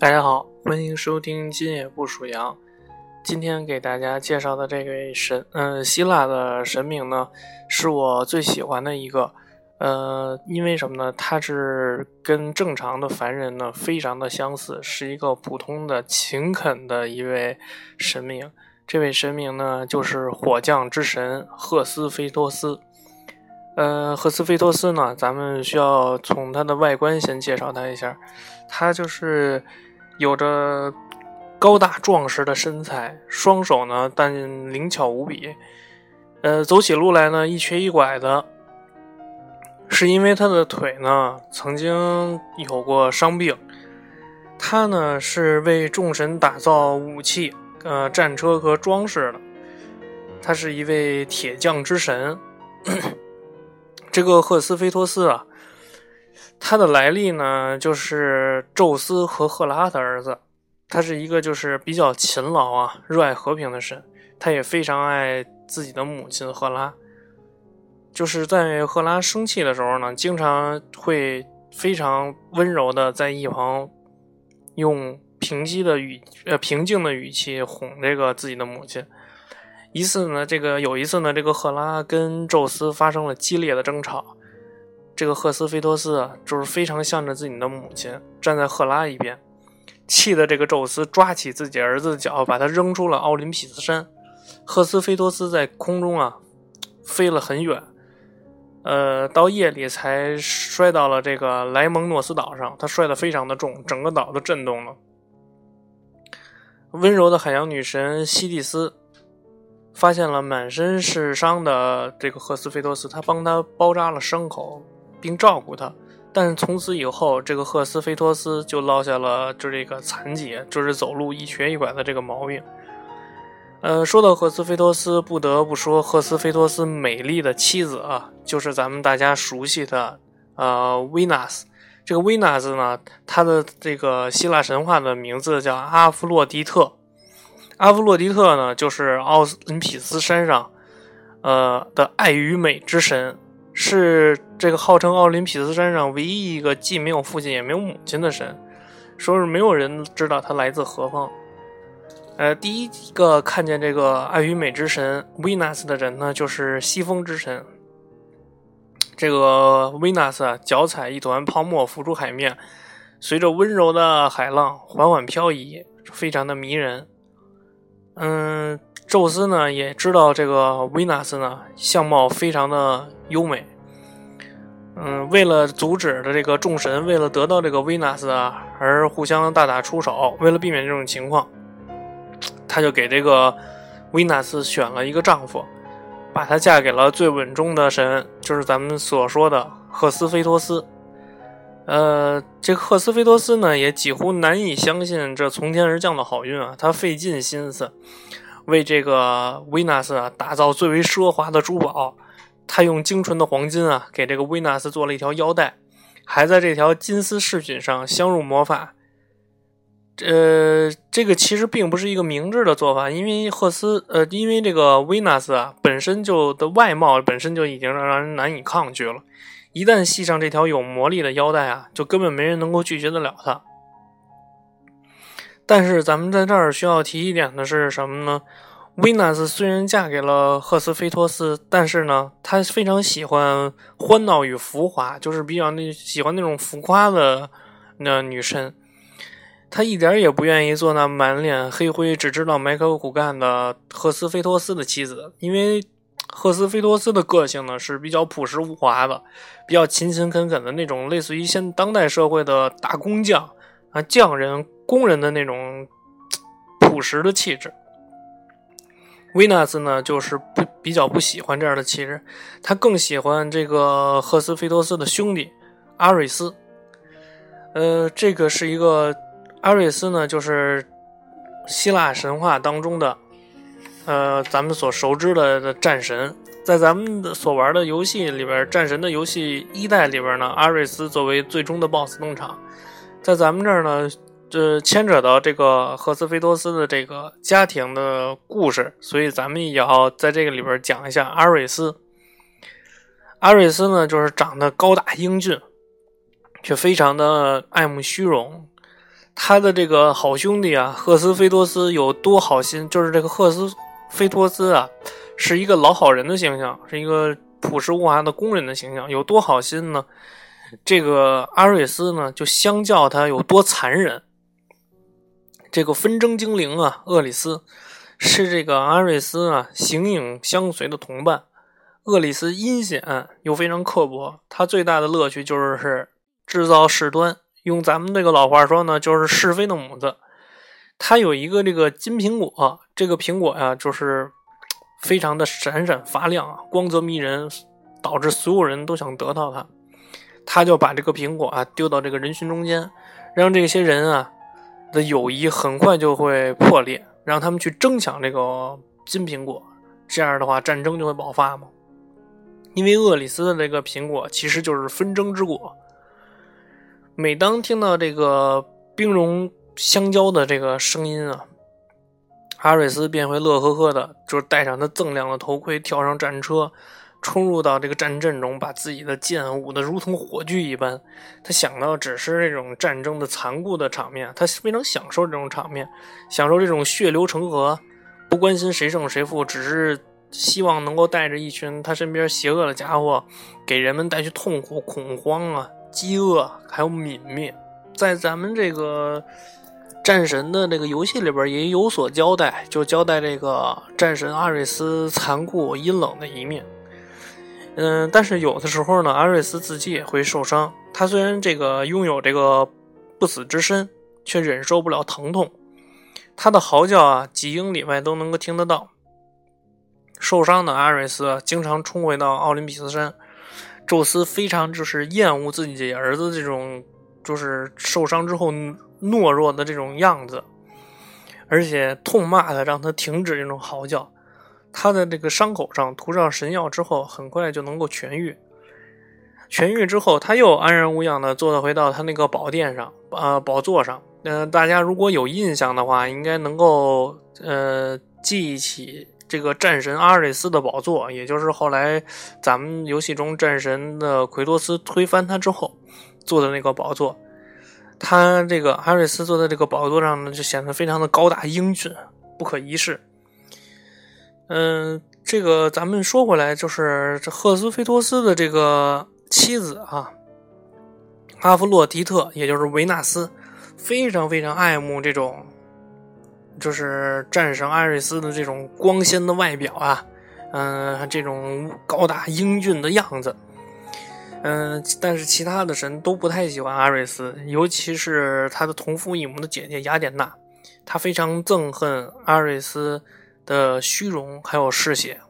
大家好，欢迎收听今夜不属羊。今天给大家介绍的这位神，嗯，希腊的神明呢，是我最喜欢的一个。呃，因为什么呢？他是跟正常的凡人呢非常的相似，是一个普通的勤恳的一位神明。这位神明呢，就是火将之神赫斯菲托斯。呃，赫斯菲托斯呢，咱们需要从他的外观先介绍他一下。他就是有着高大壮实的身材，双手呢但灵巧无比。呃，走起路来呢一瘸一拐的。是因为他的腿呢曾经有过伤病，他呢是为众神打造武器、呃战车和装饰的，他是一位铁匠之神。这个赫斯菲托斯啊，他的来历呢就是宙斯和赫拉的儿子，他是一个就是比较勤劳啊、热爱和平的神，他也非常爱自己的母亲赫拉。就是在赫拉生气的时候呢，经常会非常温柔的在一旁用平息的语呃平静的语气哄这个自己的母亲。一次呢，这个有一次呢，这个赫拉跟宙斯发生了激烈的争吵，这个赫斯菲托斯啊，就是非常向着自己的母亲站在赫拉一边，气的这个宙斯抓起自己儿子的脚，把他扔出了奥林匹斯山。赫斯菲托斯在空中啊飞了很远。呃，到夜里才摔到了这个莱蒙诺斯岛上，他摔得非常的重，整个岛都震动了。温柔的海洋女神西蒂斯发现了满身是伤的这个赫斯菲托斯，她帮他包扎了伤口，并照顾他。但是从此以后，这个赫斯菲托斯就落下了就这个残疾，就是走路一瘸一拐的这个毛病。呃，说到赫斯菲托斯，不得不说赫斯菲托斯美丽的妻子啊，就是咱们大家熟悉的呃维纳斯。这个维纳斯呢，她的这个希腊神话的名字叫阿弗洛狄特。阿弗洛狄特呢，就是奥林匹斯山上呃的爱与美之神，是这个号称奥林匹斯山上唯一一个既没有父亲也没有母亲的神。说是没有人知道他来自何方。呃，第一个看见这个爱与美之神维纳斯的人呢，就是西风之神。这个维纳斯啊，脚踩一团泡沫浮出海面，随着温柔的海浪缓缓漂移，非常的迷人。嗯，宙斯呢也知道这个维纳斯呢相貌非常的优美。嗯，为了阻止的这个众神，为了得到这个维纳斯啊，而互相大打出手。为了避免这种情况。他就给这个维纳斯选了一个丈夫，把她嫁给了最稳重的神，就是咱们所说的赫斯菲托斯。呃，这赫斯菲托斯呢，也几乎难以相信这从天而降的好运啊！他费尽心思为这个维纳斯啊打造最为奢华的珠宝，他用精纯的黄金啊给这个维纳斯做了一条腰带，还在这条金丝饰品上镶入魔法。呃，这个其实并不是一个明智的做法，因为赫斯，呃，因为这个维纳斯啊，本身就的外貌本身就已经让人难以抗拒了，一旦系上这条有魔力的腰带啊，就根本没人能够拒绝得了他。但是咱们在这儿需要提一点的是什么呢？维纳斯虽然嫁给了赫斯菲托斯，但是呢，她非常喜欢欢闹与浮华，就是比较那喜欢那种浮夸的那女神。他一点也不愿意做那满脸黑灰、只知道埋头苦干的赫斯菲托斯的妻子，因为赫斯菲托斯的个性呢是比较朴实无华的，比较勤勤恳恳的那种，类似于现当代社会的大工匠啊、匠人、工人的那种朴实的气质。维纳斯呢就是不比较不喜欢这样的气质，他更喜欢这个赫斯菲托斯的兄弟阿瑞斯。呃，这个是一个。阿瑞斯呢，就是希腊神话当中的，呃，咱们所熟知的的战神。在咱们的所玩的游戏里边，战神的游戏一代里边呢，阿瑞斯作为最终的 BOSS 登场。在咱们这儿呢，这牵扯到这个赫斯菲多斯的这个家庭的故事，所以咱们也要在这个里边讲一下阿瑞斯。阿瑞斯呢，就是长得高大英俊，却非常的爱慕虚荣。他的这个好兄弟啊，赫斯菲多斯有多好心？就是这个赫斯菲托斯啊，是一个老好人的形象，是一个朴实无华的工人的形象。有多好心呢？这个阿瑞斯呢，就相较他有多残忍。这个纷争精灵啊，厄里斯是这个阿瑞斯啊形影相随的同伴。厄里斯阴险又非常刻薄，他最大的乐趣就是制造事端。用咱们这个老话说呢，就是是非的母子。他有一个这个金苹果，这个苹果呀，就是非常的闪闪发亮，光泽迷人，导致所有人都想得到它。他就把这个苹果啊丢到这个人群中间，让这些人啊的友谊很快就会破裂，让他们去争抢这个金苹果。这样的话，战争就会爆发嘛。因为厄里斯的这个苹果其实就是纷争之果。每当听到这个兵戎相交的这个声音啊，阿瑞斯便会乐呵呵的，就是戴上他锃亮的头盔，跳上战车，冲入到这个战阵中，把自己的剑舞得如同火炬一般。他想到只是这种战争的残酷的场面，他非常享受这种场面，享受这种血流成河，不关心谁胜谁负，只是。希望能够带着一群他身边邪恶的家伙，给人们带去痛苦、恐慌啊、饥饿，还有泯灭。在咱们这个战神的这个游戏里边也有所交代，就交代这个战神阿瑞斯残酷阴冷的一面。嗯，但是有的时候呢，阿瑞斯自己也会受伤。他虽然这个拥有这个不死之身，却忍受不了疼痛。他的嚎叫啊，几英里外都能够听得到。受伤的阿瑞斯经常冲回到奥林匹斯山，宙斯非常就是厌恶自己儿子这种就是受伤之后懦弱的这种样子，而且痛骂他，让他停止这种嚎叫。他的这个伤口上涂上神药之后，很快就能够痊愈。痊愈之后，他又安然无恙的坐回到他那个宝殿上，呃，宝座上。嗯，大家如果有印象的话，应该能够呃记起。这个战神阿瑞斯的宝座，也就是后来咱们游戏中战神的奎托斯推翻他之后坐的那个宝座，他这个阿瑞斯坐在这个宝座上呢，就显得非常的高大英俊，不可一世。嗯，这个咱们说回来，就是这赫斯菲托斯的这个妻子啊，阿弗洛狄特，也就是维纳斯，非常非常爱慕这种。就是战神艾瑞斯的这种光鲜的外表啊，嗯，这种高大英俊的样子，嗯，但是其他的神都不太喜欢阿瑞斯，尤其是他的同父异母的姐姐雅典娜，她非常憎恨阿瑞斯的虚荣还有嗜血。